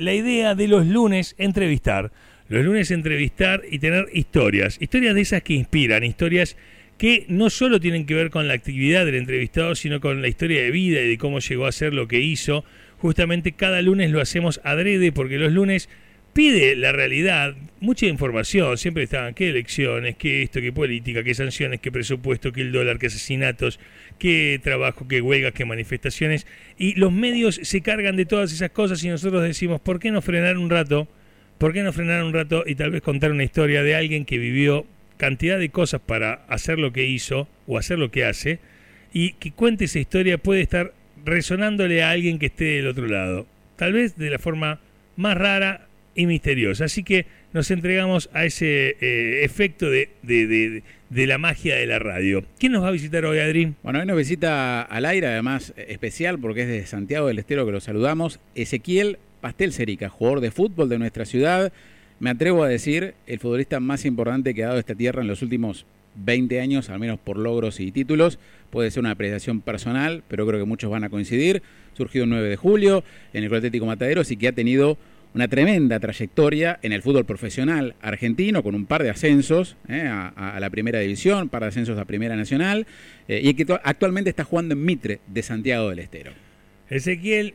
la idea de los lunes entrevistar. Los lunes entrevistar y tener historias. Historias de esas que inspiran, historias que no solo tienen que ver con la actividad del entrevistado, sino con la historia de vida y de cómo llegó a ser lo que hizo. Justamente cada lunes lo hacemos adrede porque los lunes pide la realidad mucha información. Siempre estaban qué elecciones, qué esto, qué política, qué sanciones, qué presupuesto, qué el dólar, qué asesinatos, qué trabajo, qué huelgas, qué manifestaciones. Y los medios se cargan de todas esas cosas y nosotros decimos, ¿por qué no frenar un rato? ¿Por qué no frenar un rato y tal vez contar una historia de alguien que vivió cantidad de cosas para hacer lo que hizo o hacer lo que hace y que cuente esa historia puede estar resonándole a alguien que esté del otro lado, tal vez de la forma más rara y misteriosa. Así que nos entregamos a ese eh, efecto de, de, de, la magia de la radio. ¿Quién nos va a visitar hoy, Adri? Bueno, hoy nos visita al aire, además especial porque es de Santiago del Estero que lo saludamos, Ezequiel Pastel Cerica, jugador de fútbol de nuestra ciudad, me atrevo a decir, el futbolista más importante que ha dado esta tierra en los últimos 20 años, al menos por logros y títulos. Puede ser una apreciación personal, pero creo que muchos van a coincidir. Surgió el 9 de julio en el Club Atlético Mataderos y que ha tenido una tremenda trayectoria en el fútbol profesional argentino, con un par de ascensos eh, a, la primera división, un par de ascensos a primera nacional, eh, y que actualmente está jugando en Mitre de Santiago del Estero. Ezequiel,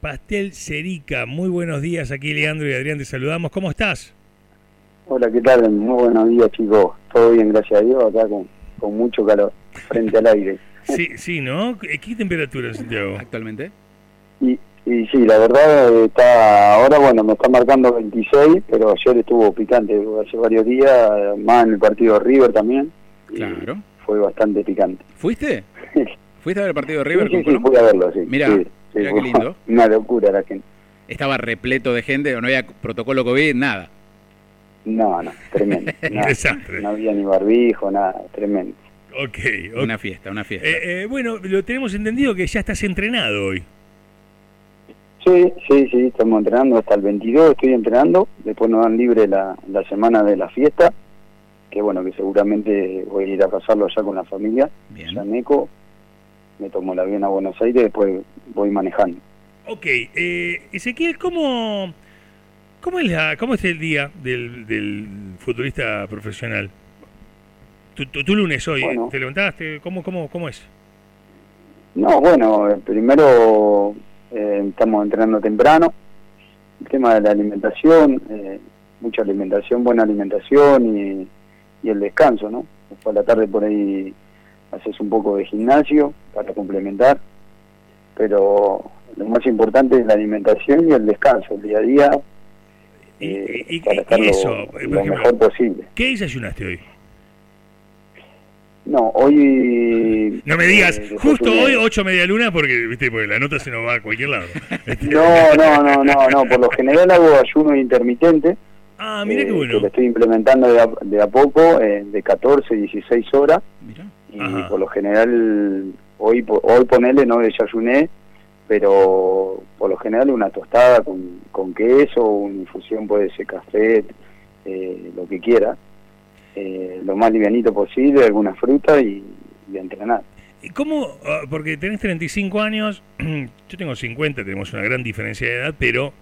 Pastel Cerica. Muy buenos días, aquí Leandro y Adrián, te saludamos. ¿Cómo estás? Hola, ¿qué tal? Muy buenos días, chicos. Todo bien, gracias a Dios, acá con, mucho calor, frente al aire. Sí, sí, ¿no? ¿Qué temperatura en Santiago? Actualmente. Y, y sí, la verdad está, ahora bueno, me está marcando 26, pero ayer estuvo picante, hace varios días, más en el partido de River también. Claro. Fue bastante picante. ¿Fuiste? ¿Fuiste a ver el partido de River? Sí, sí, fui a verlo, sí. Mira, Mira qué lindo. Una locura la gente. ¿Estaba repleto de gente o no había protocolo COVID? Nada. No, no, tremendo. no había ni barbijo, nada, tremendo. Ok. Una fiesta, una fiesta. Eh, eh, bueno, lo tenemos entendido que ya estás entrenado hoy. Sí, sí, sí, estamos entrenando hasta el 22, estoy entrenando, después nos dan libre la, la semana de la fiesta, que bueno, que seguramente voy a ir a pasarlo allá con la familia, Bien. Eco me tomo el avión a Buenos Aires después voy manejando. Ok, eh, Ezequiel, ¿cómo, cómo, es la, ¿cómo es el día del, del futbolista profesional? Tu, lunes hoy, ¿te levantaste? ¿Cómo, cómo, ¿Cómo es? No, bueno, primero eh, estamos entrenando temprano, el tema de la alimentación, eh, mucha alimentación, buena alimentación y, y el descanso, ¿no? Después a la tarde por ahí haces un poco de gimnasio para complementar, pero lo más importante es la alimentación y el descanso, el día a día, y, eh, para estar lo, mejor posible. ¿Qué desayunaste hoy? No, hoy... No me digas, eh, justo hoy ocho media luna porque, viste, porque la nota se nos va a cualquier lado. no, no, no, no, no, por lo general hago ayuno intermitente. Ah, mira qué eh, bueno. lo estoy implementando de a, de a poco, de 14, 16 horas. Mira y por lo general hoy hoy ponerle no desayuné pero por lo general una tostada con, con queso una infusión puede ser café eh, lo que quiera eh, lo más livianito posible alguna fruta y, entrenar ¿Y cómo? Ah, porque tenés 35 años, yo tengo 50, tenemos una gran diferencia de edad, pero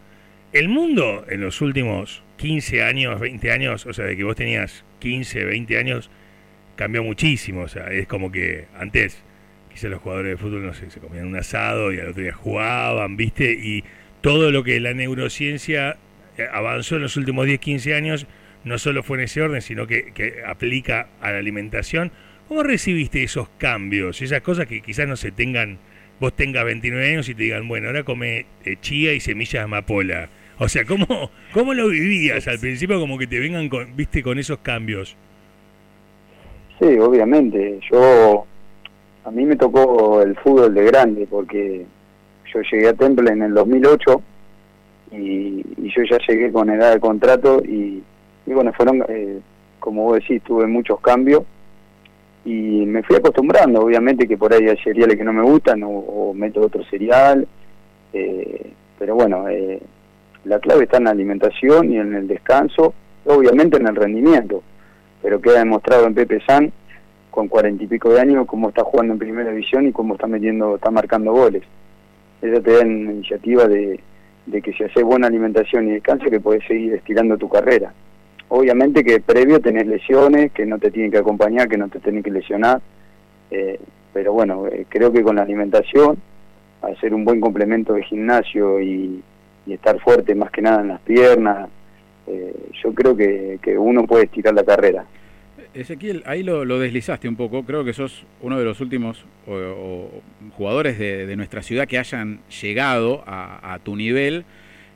el mundo en los últimos 15 años, 20 años, o sea, de que vos tenías 15, 20 años, cambió muchísimo. O sea, es como que antes quizás los jugadores de fútbol, no sé, se comían un asado y al otro día jugaban, ¿viste? Y todo lo que la neurociencia eh, avanzó en los últimos 10, 15 años, no solo fue en ese orden, sino que, que aplica a la alimentación. ¿Cómo recibiste esos cambios? Esas cosas que quizás no se tengan, vos tengas 29 años y te digan, bueno, ahora come eh, chía y semillas de amapola. O sea, ¿cómo, ¿cómo lo vivías al principio como que te vengan, con, viste, con esos cambios? Sí, obviamente. Yo, a mí me tocó el fútbol de grande porque yo llegué a Temple en el 2008 y, yo ya llegué con edad de contrato y, bueno, fueron, eh, como vos decís, tuve muchos cambios y me fui acostumbrando, obviamente que por ahí hay cereales que no me gustan o, meto otro cereal, eh, pero bueno, eh, la clave está en la alimentación y en el descanso, obviamente en el rendimiento pero queda demostrado en Pepe San, con cuarenta y pico de años, cómo está jugando en primera división y cómo está metiendo, está marcando goles. Eso te da iniciativa de, de que si haces buena alimentación y descanso que puedes seguir estirando tu carrera. Obviamente que previo tenés lesiones, que no te tienen que acompañar, que no te tienen que lesionar, eh, pero bueno, eh, creo que con la alimentación, hacer un buen complemento de gimnasio y, estar fuerte más que nada en las piernas, eh, yo creo que, uno puede estirar la carrera. Ezequiel, ahí lo, deslizaste un poco, creo que sos uno de los últimos jugadores de, nuestra ciudad que hayan llegado a, tu nivel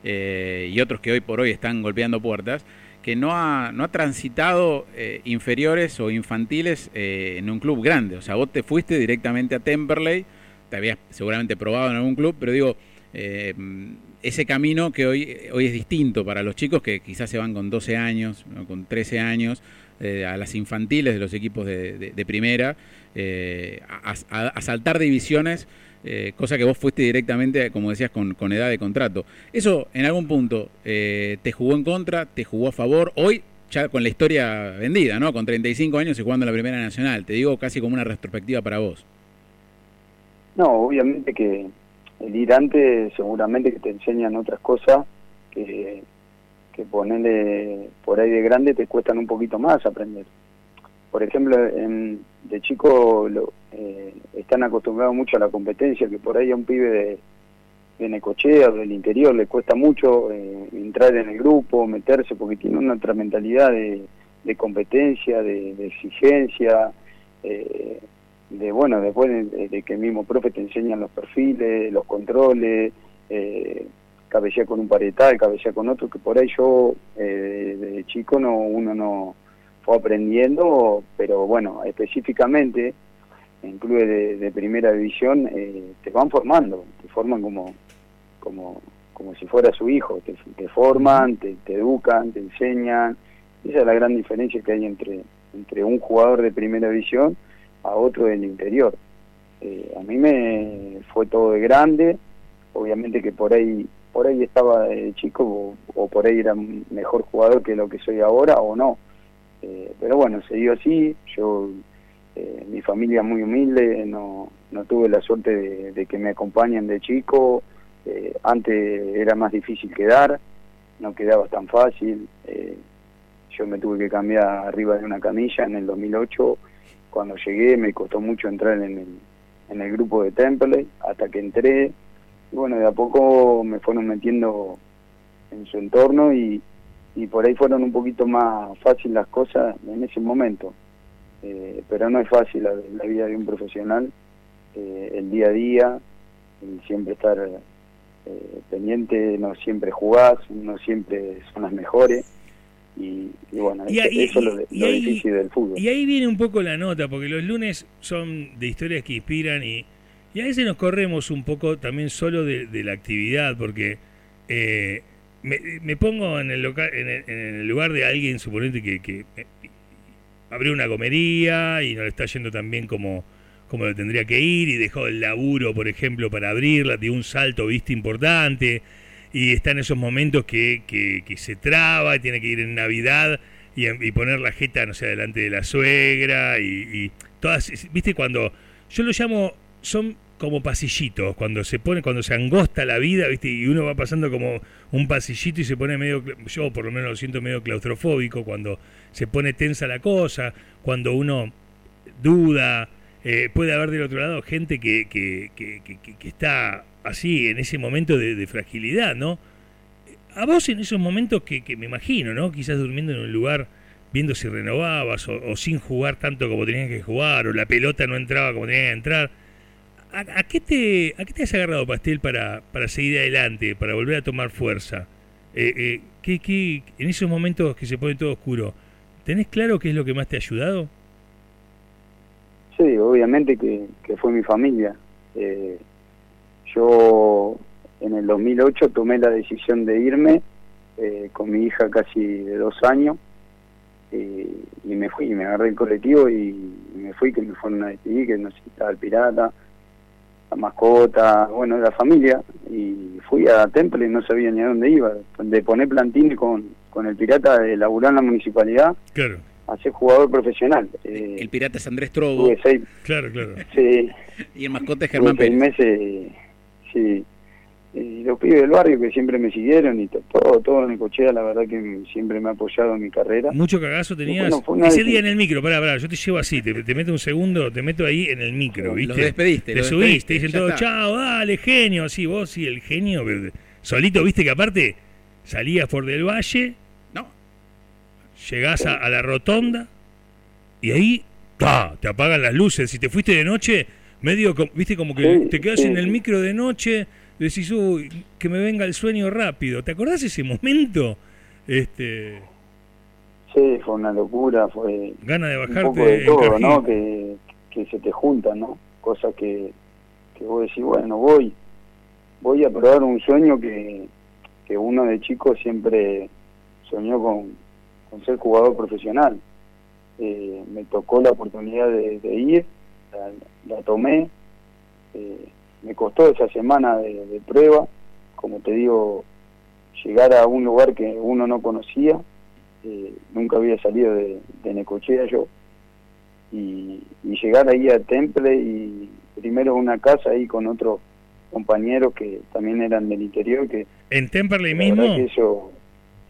y otros que hoy por hoy están golpeando puertas que no ha, no ha transitado eh, inferiores o infantiles eh, en un club grande. O sea, vos te fuiste directamente a Temperley, te habías seguramente probado en algún club, pero digo, eh, ese camino que hoy, hoy es distinto para los chicos que quizás se van con 12 años, con 13 años, a las infantiles de los equipos de, primera, a saltar divisiones eh, cosa que vos fuiste directamente, como decías, con, edad de contrato. ¿Eso en algún punto eh, te jugó en contra, te jugó a favor? Hoy, ya con la historia vendida, ¿no? Con 35 años y jugando la Primera Nacional, te digo casi como una retrospectiva para vos. No, obviamente que el ir antes seguramente que te enseñan otras cosas que, que ponerle por ahí de grande te cuestan un poquito más aprender. Por ejemplo, en, de chico lo, eh, están acostumbrados mucho a la competencia, que por ahí a un pibe de, de Necochea o del interior le cuesta mucho eh, entrar en el grupo, meterse, porque tiene una otra mentalidad de, de competencia, de, exigencia, eh, de bueno, después de, que el mismo profe te enseñan los perfiles, los controles, eh, con un paretal, cabecea con otro, que por ahí yo de chico no uno no fue aprendiendo, pero bueno, específicamente en clubes de, primera división eh, te van formando, te forman como, como, como si fuera su hijo, te, te forman, te, educan, te enseñan. Esa es la gran diferencia que hay entre, entre un jugador de primera división a otro del interior. Eh, a mí me fue todo de grande, obviamente que por ahí por ahí estaba de chico o por ahí era mejor jugador que lo que soy ahora o no eh, pero bueno, se dio así, yo, eh, mi familia muy humilde, no, no tuve la suerte de, que me acompañen de chico, eh, antes era más difícil quedar, no quedaba tan fácil, yo me tuve que cambiar arriba de una camilla en el 2008, cuando llegué me costó mucho entrar en el, en el grupo de Temple, hasta que entré, y bueno, de a poco me fueron metiendo en su entorno y, y por ahí fueron un poquito más fácil las cosas en ese momento. Eh, pero no es fácil la, vida de un profesional, eh, el día a día, siempre estar eh, pendiente, no siempre jugás, no siempre son las mejores. Y, bueno, eso, es lo, difícil del fútbol. Y ahí viene un poco la nota, porque los lunes son de historias que inspiran y, y a veces nos corremos un poco también solo de, de la actividad, porque eh, me, pongo en el, en, el, lugar de alguien, suponente que, que eh, abrió una comería y no le está yendo tan bien como, como le tendría que ir y dejó el laburo, por ejemplo, para abrirla, dio un salto, viste, importante y está en esos momentos que, que, se traba, tiene que ir en Navidad y, y, poner la jeta, no sé, delante de la suegra y, y todas, viste, cuando yo lo llamo, son como pasillitos, cuando se pone, cuando se angosta la vida, ¿viste? Y uno va pasando como un pasillito y se pone medio, yo por lo menos lo siento medio claustrofóbico, cuando se pone tensa la cosa, cuando uno duda, eh, puede haber del otro lado gente que, que, que, que está así en ese momento de, fragilidad, ¿no? A vos en esos momentos que, me imagino, ¿no? Quizás durmiendo en un lugar viendo si renovabas o, o sin jugar tanto como tenías que jugar, o la pelota no entraba como tenía que entrar ¿A, qué te, ¿A qué te has agarrado, Pastel, para, para seguir adelante, para volver a tomar fuerza? Eh, eh, ¿qué, qué, en esos momentos que se pone todo oscuro, ¿tenés claro qué es lo que más te ha ayudado? Sí, obviamente que, fue mi familia. Eh, yo en el 2008 tomé la decisión de irme eh, con mi hija casi de dos años y me fui, me agarré el colectivo y, me fui, que me fueron a despedir, que no necesitaba el pirata, mascota, bueno, la familia, y fui a Temple y no sabía ni a dónde iba. De poner plantines con, con el pirata de laburar en la municipalidad claro. a ser jugador profesional. Eh, el pirata es Andrés Trobo. claro, claro. Sí. y el mascota es Germán Pérez. meses, sí. Y los pibes del barrio que siempre me siguieron y todo, todo en cochea, la verdad que siempre me ha apoyado en mi carrera. ¿Mucho cagazo tenías? Ese día en el micro, pará, pará, yo te llevo así, te, meto un segundo, te meto ahí en el micro, ¿viste? Lo despediste. Te subiste, dicen todo, chao, dale, genio, así, vos sí, el genio, solito, viste que aparte salías por del Valle, no, llegás a, la rotonda y ahí, ¡ta! te apagan las luces, si te fuiste de noche, medio, viste, como que te quedas en el micro de noche decís, uy, que me venga el sueño rápido. ¿Te acordás ese momento? Este... Sí, fue una locura, fue... Gana de bajarte un poco de todo, ¿no? Que, que se te juntan, ¿no? Cosas que, que vos decís, bueno, voy, voy a probar un sueño que, que uno de chico siempre soñó con, con ser jugador profesional. Eh, me tocó la oportunidad de, ir, la, tomé, eh, me costó esa semana de, prueba, como te digo, llegar a un lugar que uno no conocía, eh, nunca había salido de, Necochea yo, y, llegar ahí a Temple y primero una casa ahí con otros compañeros que también eran del interior que en Temple mismo que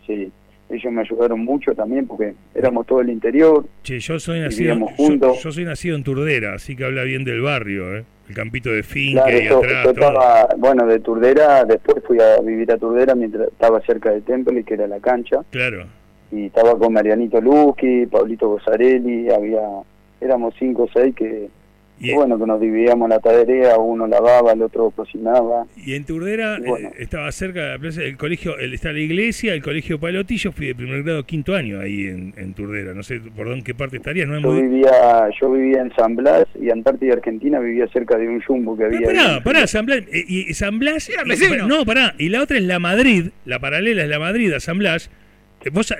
sí ellos me ayudaron mucho también porque éramos todo el interior sí, yo soy nacido juntos. Yo, soy nacido en Turdera así que habla bien del barrio ¿eh? El campito de fin que estaba, bueno, de Turdera, después fui a vivir a Turdera mientras estaba cerca del templo y que era la cancha. Claro. Y estaba con Marianito Luzki, Pablito Gosarelli, había, éramos cinco o seis que y bueno, que nos dividíamos la tarea, uno lavaba, el otro cocinaba. Y en Turdera eh, estaba cerca de la plaza, el colegio, el, está la iglesia, el colegio Palotillo, fui de primer grado quinto año ahí en, en Turdera, no sé por dónde qué parte estaría, no yo vivía, yo vivía en San Blas y Antártida Argentina vivía cerca de un jumbo que había. pará, pará, San Blas, eh, y, San Blas, no, pará, y la otra es la Madrid, la paralela es la Madrid a San Blas. Eh, vos,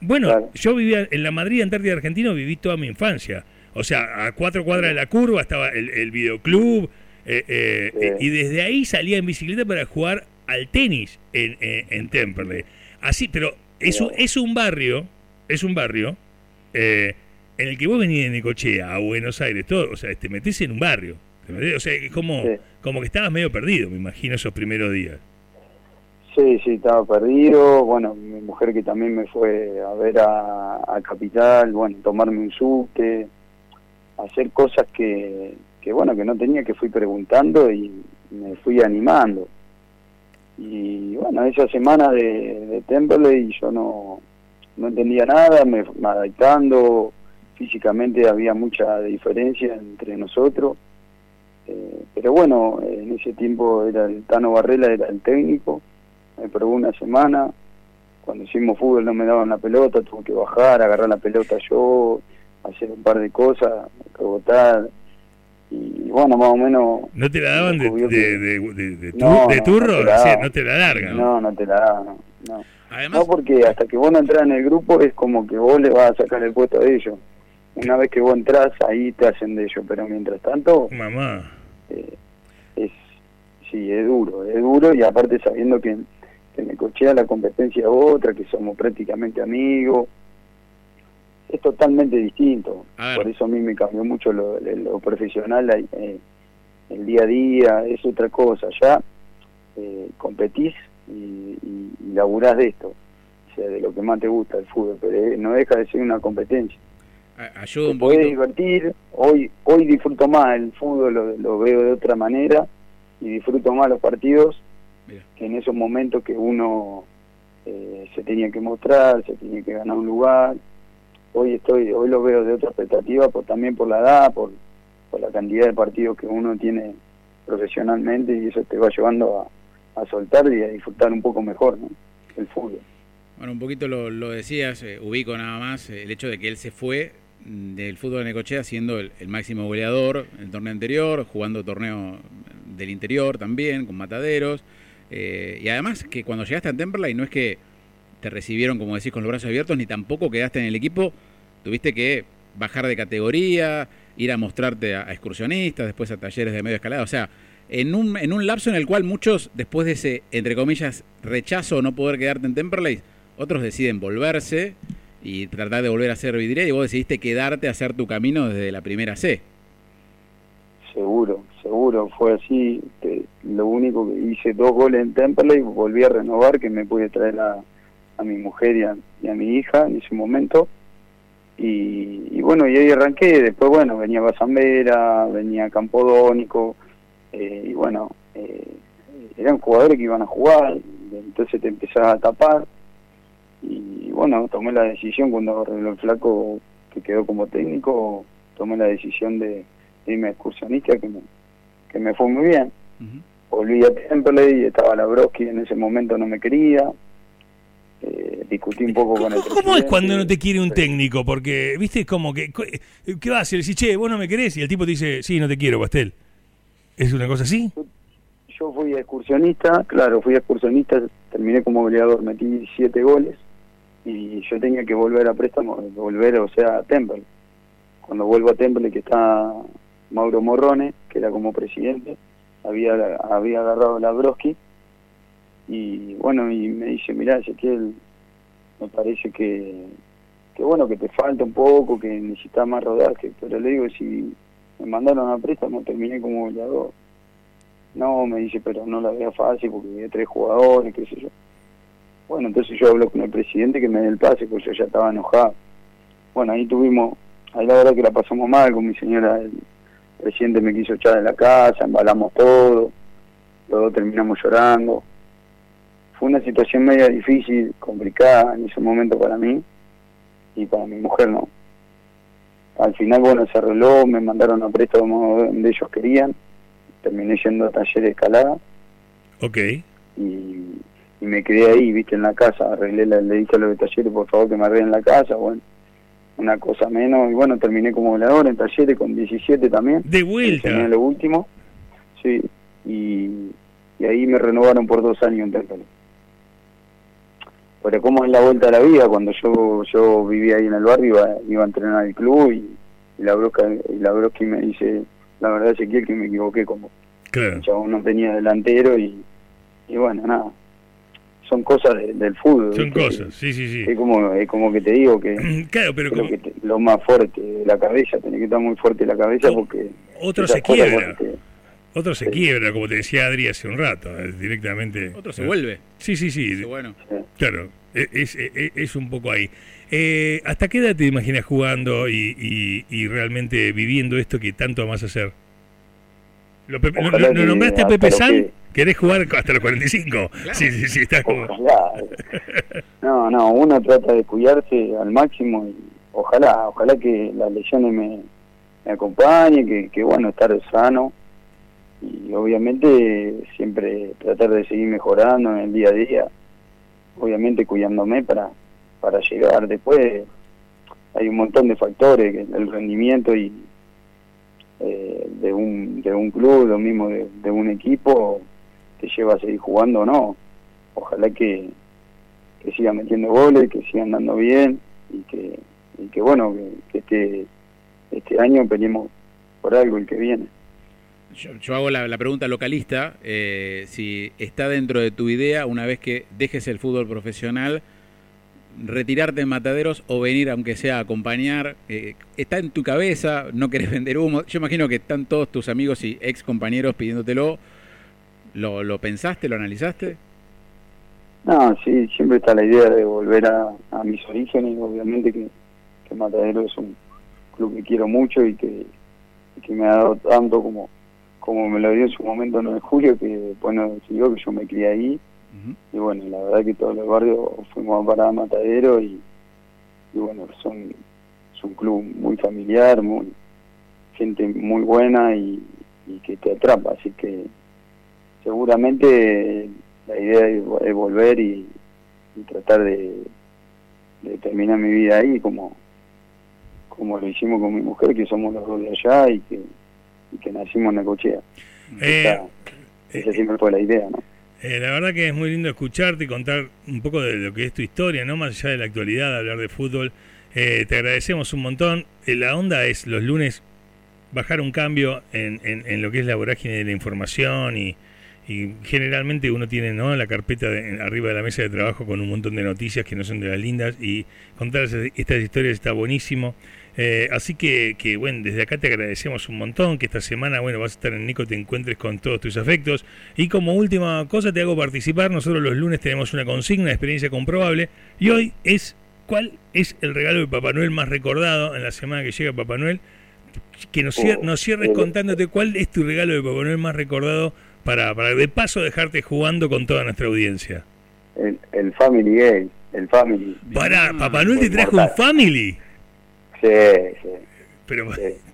bueno, yo vivía en la Madrid, Antártida Argentina, viví toda mi infancia. O sea, a cuatro cuadras de la curva estaba el, videoclub eh, eh, y desde ahí salía en bicicleta para jugar al tenis en, en, Temperley. Así, pero es un, es un barrio, es un barrio eh, en el que vos venís de Necochea a Buenos Aires, todo, o sea, te metés en un barrio. O sea, es como, como que estabas medio perdido, me imagino, esos primeros días. Sí, sí, estaba perdido. Bueno, mi mujer que también me fue a ver a, a Capital, bueno, tomarme un subte hacer cosas que, que, bueno, que no tenía, que fui preguntando y me fui animando. Y bueno, esa semana de, de Temple y yo no, no entendía nada, me, me adaptando, físicamente había mucha diferencia entre nosotros. Eh, pero bueno, en ese tiempo era el Tano Barrela, era el técnico, me probó una semana, cuando hicimos fútbol no me daban la pelota, tuve que bajar, agarrar la pelota yo, hacer un par de cosas, rebotar. Y bueno, más o menos. ¿No te la daban de, de, de, de, no, turro? No te, la no te la largan. No, no te la daban. No. Además, no, porque hasta que vos no entras en el grupo es como que vos le vas a sacar el puesto a ellos. Una vez que vos entras, ahí te hacen de ellos. Pero mientras tanto. Mamá. Eh, es, sí, es duro. Es duro y aparte sabiendo que, que me cochea la competencia otra, que somos prácticamente amigos es totalmente distinto. Por eso a mí me cambió mucho lo, profesional, eh, el día a día, es otra cosa. Ya eh, competís y, y, laburás de esto, o sea, de lo que más te gusta el fútbol, pero eh, no deja de ser una competencia. Ayuda un poquito. divertir, hoy hoy disfruto más el fútbol, lo, veo de otra manera y disfruto más los partidos que en esos momentos que uno eh, se tenía que mostrar, se tenía que ganar un lugar hoy estoy hoy lo veo de otra expectativa por también por la edad por, por la cantidad de partidos que uno tiene profesionalmente y eso te va llevando a, a soltar y a disfrutar un poco mejor ¿no? el fútbol bueno un poquito lo, lo decías eh, ubico nada más eh, el hecho de que él se fue mm, del fútbol de Necochea siendo el, máximo goleador en el torneo anterior jugando torneo del interior también con mataderos eh, y además que cuando llegaste a Temperley no es que te recibieron, como decís, con los brazos abiertos, ni tampoco quedaste en el equipo. Tuviste que bajar de categoría, ir a mostrarte a, excursionistas, después a talleres de medio escalada. O sea, en un, en un lapso en el cual muchos, después de ese, entre comillas, rechazo no poder quedarte en Temperley, otros deciden volverse y tratar de volver a ser vidriera y vos decidiste quedarte a hacer tu camino desde la primera C. Seguro, seguro, fue así. lo único que hice dos goles en Temple y volví a renovar, que me pude traer a, a mi mujer y a, mi hija en ese momento. Y, bueno, y ahí arranqué. Después, bueno, venía Basambera, venía Campodónico, eh, y bueno, eh, eran jugadores que iban a jugar, entonces te empezaba a tapar. Y bueno, tomé la decisión cuando arregló el flaco que quedó como técnico, tomé la decisión de, irme excursionista, que me, que me fue muy bien. Volví a Temple y estaba la Broski en ese momento no me quería. Eh, discutí un poco con el ¿Cómo es cuando no te quiere un técnico? Porque, viste, como que, ¿qué vas? Y le decís, che, vos no me querés, y el tipo te dice, sí, no te quiero, Pastel. ¿Es una cosa así? Yo fui excursionista, claro, fui excursionista, terminé como goleador, metí siete goles, y yo tenía que volver a préstamo, volver, o sea, a Temple. Cuando vuelvo a Temple, que está Mauro Morrone, que era como presidente, había, había agarrado la Broski, y bueno, y me dice, mirá, Ezequiel, me parece que, que bueno, que te falta un poco, que necesitas más rodaje, pero le digo, si me mandaron a préstamo, terminé como goleador. No, me dice, pero no la veo fácil porque había tres jugadores, qué sé yo. Bueno, entonces yo hablo con el presidente que me dé el pase, porque yo ya estaba enojado. Bueno, ahí tuvimos, ahí la verdad que la pasamos mal con mi señora, el presidente me quiso echar de la casa, embalamos todo, luego terminamos llorando fue una situación media difícil, complicada en ese momento para mí y para mi mujer no. Al final, bueno, se arregló, me mandaron a préstamo donde ellos querían, terminé yendo a taller de escalada. Ok. Y, me quedé ahí, viste, en la casa, arreglé, la, le dije a los de talleres, por favor, que me arreglen la casa, bueno, una cosa menos, y bueno, terminé como volador en talleres con 17 también. De vuelta. En lo último, sí, y, ahí me renovaron por dos años en Templo pero como es la vuelta a la vida, cuando yo yo vivía ahí en el barrio, iba, iba a entrenar al club y, la broca y la broski me dice, la verdad Ezequiel que me equivoqué como claro. no tenía delantero y, y bueno, nada. Son cosas del fútbol. Son cosas, sí, sí, sí. Es como, es como que te digo que, claro, pero que lo más fuerte, la cabeza, tiene que estar muy fuerte la cabeza porque... Otro se quiebra. Otro se quiebra, como te decía Adri hace un rato, directamente. Otro se vuelve. Sí, sí, sí. bueno. Claro, es, es, e, es, un poco ahí. Eh, ¿Hasta qué edad te imaginas jugando y, y, realmente viviendo esto que tanto amas hacer? ¿Lo, nombraste a Pepe San? ¿Querés jugar hasta los 45? Sí, sí, sí, estás como... No, no, uno trata de cuidarse al máximo y ojalá, ojalá que las lesiones me, me acompañen, que, que bueno, estar sano y obviamente siempre tratar de seguir mejorando en el día a día, obviamente cuidándome para, para llegar. Después hay un montón de factores, el rendimiento y eh, de, un, de un club, lo mismo de, un equipo, te lleva a seguir jugando o no. Ojalá que, que sigan metiendo goles, que sigan dando bien y que, y que bueno, que, este, este año peleemos por algo el que viene. Yo, hago la, pregunta localista, eh, si está dentro de tu idea, una vez que dejes el fútbol profesional, retirarte en mataderos o venir, aunque sea a acompañar, eh, ¿está en tu cabeza? ¿No querés vender humo? Yo imagino que están todos tus amigos y ex compañeros pidiéndotelo. ¿Lo, lo pensaste, lo analizaste? No, sí, siempre está la idea de volver a, mis orígenes. Obviamente que, que Matadero es un club que quiero mucho y que, que me ha dado tanto como como me lo dio en su momento en julio, que bueno, decidió que yo me crié ahí. Y bueno, la verdad que todos los barrios fuimos a parar Matadero y, bueno, son, es un club muy familiar, muy gente muy buena y, que te atrapa. Así que seguramente la idea es, volver y, tratar de, de terminar mi vida ahí como como lo hicimos con mi mujer, que somos los dos de allá y que y que nacimos en Necochea. Eh, esa, eh, siempre fue la idea, ¿no? Eh, la verdad que es muy lindo escucharte y contar un poco de lo que es tu historia, no más allá de la actualidad, hablar de fútbol. te agradecemos un montón. la onda es los lunes bajar un cambio en, en, lo que es la vorágine de la información y, y generalmente uno tiene ¿no? la carpeta de, arriba de la mesa de trabajo con un montón de noticias que no son de las lindas y contar estas historias está buenísimo. Eh, así que, que, bueno, desde acá te agradecemos un montón, que esta semana, bueno, vas a estar en Nico, te encuentres con todos tus afectos. Y como última cosa, te hago participar, nosotros los lunes tenemos una consigna, experiencia comprobable, y hoy es, ¿cuál es el regalo de Papá Noel más recordado en la semana que llega Papá Noel? Que nos, nos cierres contándote cuál es tu regalo de Papá Noel más recordado para, para de paso dejarte jugando con toda nuestra audiencia. El, el Family Game, el Family. Para, Papá Noel te trajo un Family. Sí, sí. Pero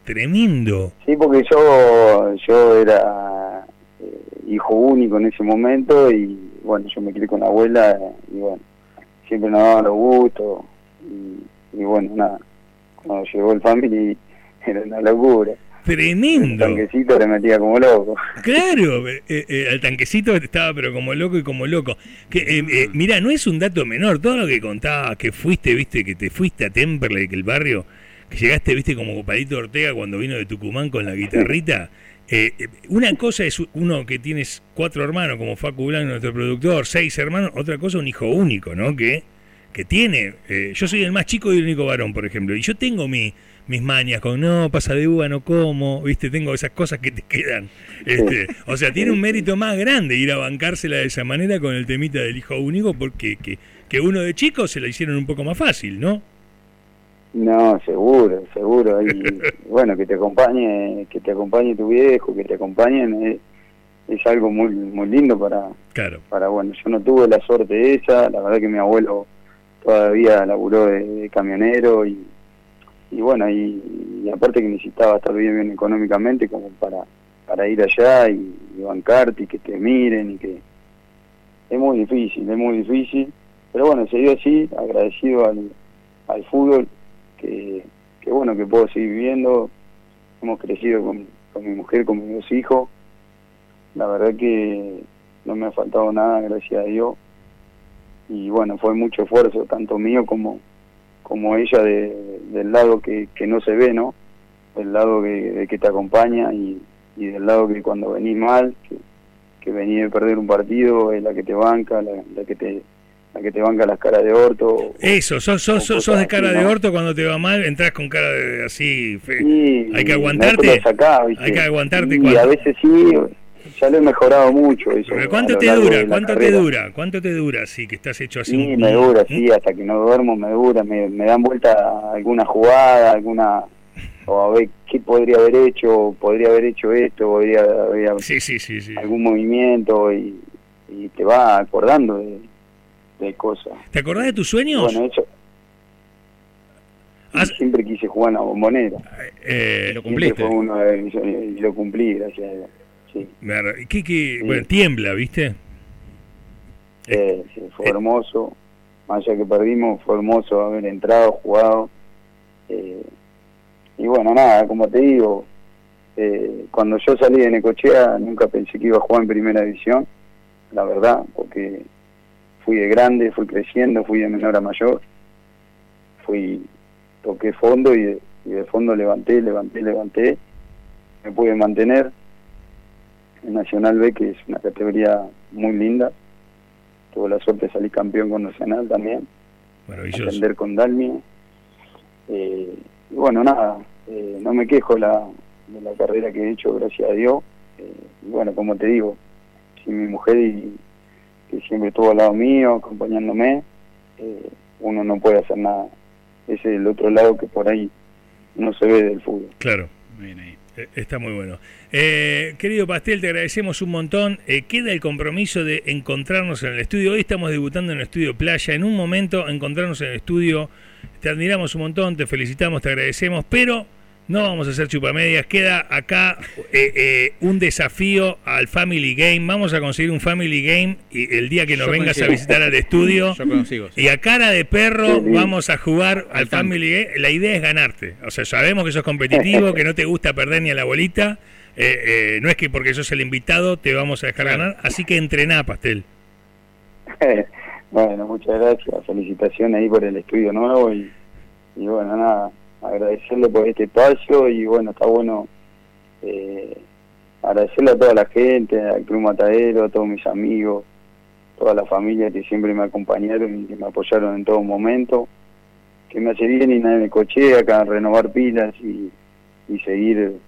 tremendo. Sí, porque yo, yo era eh, hijo único en ese momento y bueno, yo me crié con la abuela y bueno, siempre nos daban los gustos y, y bueno, nada, cuando llegó el Family era una locura. Tremendo. El tanquecito le metía como loco. Claro, eh, eh, al tanquecito estaba pero como loco y como loco. Que, eh, mira, no es un dato menor, todo lo que contabas, que fuiste, viste, que te fuiste a Temperley, que el barrio, que llegaste, viste, como Palito Ortega cuando vino de Tucumán con la guitarrita. una cosa es uno que tienes cuatro hermanos, como Facu Blanco, nuestro productor, seis hermanos, otra cosa un hijo único, ¿no? Que, que tiene. yo soy el más chico y el único varón, por ejemplo, y yo tengo mi mis mañas con no, pasa de uva, no como, viste, tengo esas cosas que te quedan. Este, o sea, tiene un mérito más grande ir a bancársela de esa manera con el temita del hijo único, porque que, que uno de chico se la hicieron un poco más fácil, ¿no? No, seguro, seguro. Y bueno, que te acompañe, que te acompañe tu viejo, que te acompañen, es, algo muy muy lindo para, claro. para, bueno, yo no tuve la suerte esa, la verdad que mi abuelo todavía laburó de camionero y y bueno, y, aparte que necesitaba estar bien, bien económicamente como para, para ir allá y, bancarte y que te miren y que es muy difícil, es muy difícil, pero bueno, se dio así, agradecido al, al fútbol, que, que bueno, que puedo seguir viviendo, hemos crecido con, con mi mujer, con mis dos hijos, la verdad que no me ha faltado nada, gracias a Dios, y bueno, fue mucho esfuerzo, tanto mío como como ella de, del lado que, que no se ve, ¿no? Del lado que, que te acompaña y, y, del lado que cuando venís mal, que, que venís de perder un partido, es la que te banca, la, que te la que te banca las caras de orto. Eso, sos, sos, sos, de cara de orto cuando te va mal, entras con cara de así, hay que aguantarte. hay que aguantarte. Y a veces sí, ya lo he mejorado mucho eso. ¿cuánto te dura? ¿Cuánto te dura? ¿Cuánto te dura? Sí, que estás hecho así. Sí, me dura, sí, hasta que no duermo me dura, me, dan vuelta alguna jugada, alguna o a ver qué podría haber hecho, podría haber hecho esto, podría haber sí, sí, sí, algún movimiento y, y, te va acordando de, de, cosas. ¿Te acordás de tus sueños? Bueno, eso. Siempre quise jugar en la bombonera. Eh, lo cumpliste. Fue uno de y lo cumplí, gracias a Dios sí. ¿Qué, Bueno, tiembla, ¿viste? Eh, sí, fue hermoso. Más allá que perdimos, fue hermoso haber entrado, jugado. Eh, y bueno, nada, como te digo, eh, cuando yo salí de Necochea nunca pensé que iba a jugar en primera división, la verdad, porque fui de grande, fui creciendo, fui de menor a mayor, fui, toqué fondo y y de fondo levanté, levanté, levanté, me pude mantener, Nacional B, que es una categoría muy linda. Tuve la suerte de salir campeón con Nacional también. Maravilloso. Atender con Dalmi. Eh, y bueno, nada, eh, no me quejo la, de la carrera que he hecho, gracias a Dios. Eh, y bueno, como te digo, si mi mujer y, que siempre estuvo al lado mío, acompañándome, uno no puede hacer nada. Ese es el otro lado que por ahí no se ve del fútbol. Claro. Bien ahí. Eh, está muy bueno. Eh, querido Pastel, te agradecemos un montón. Eh, queda el compromiso de encontrarnos en el estudio. Hoy estamos debutando en el estudio Playa. En un momento, encontrarnos en el estudio. Te admiramos un montón, te felicitamos, te agradecemos, pero no vamos a hacer chupamedias. Queda acá eh, eh, un desafío al Family Game. Vamos a conseguir un Family Game y el día que nos vengas a visitar al estudio. y a cara de perro vamos a jugar al, Family Game. La idea es ganarte. O sea, sabemos que sos competitivo, que no te gusta perder ni a la bolita. Eh, no es que porque sos el invitado te vamos a dejar ganar. Así que entrená, Pastel. bueno, muchas gracias. Felicitaciones ahí por el estudio nuevo y, y bueno, nada agradecerle por este espacio y bueno, está bueno eh, agradecerle a toda la gente, al Club Matadero, a todos mis amigos, toda la familia que siempre me acompañaron y que me apoyaron en todo momento, que me hace bien ir en el coche acá, renovar pilas y, y seguir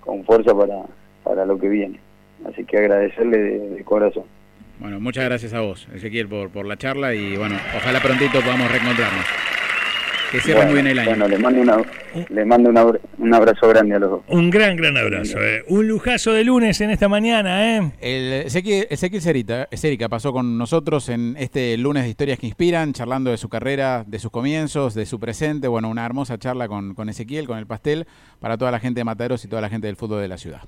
con fuerza para, para lo que viene. Así que agradecerle de, corazón. Bueno, muchas gracias a vos, Ezequiel, por, por la charla y bueno, ojalá prontito podamos reencontrarnos. Que cierre muy bien el año. Bueno, le mando, una, le mando un abrazo grande a los dos. Un gran, gran abrazo. Eh. Un lujazo de lunes en esta mañana. Eh. El Ezequiel, Ezequiel Cerica pasó con nosotros en este lunes de Historias que Inspiran, charlando de su carrera, de sus comienzos, de su presente. Bueno, una hermosa charla con, con Ezequiel, con el pastel, para toda la gente de Mataderos y toda la gente del fútbol de la ciudad.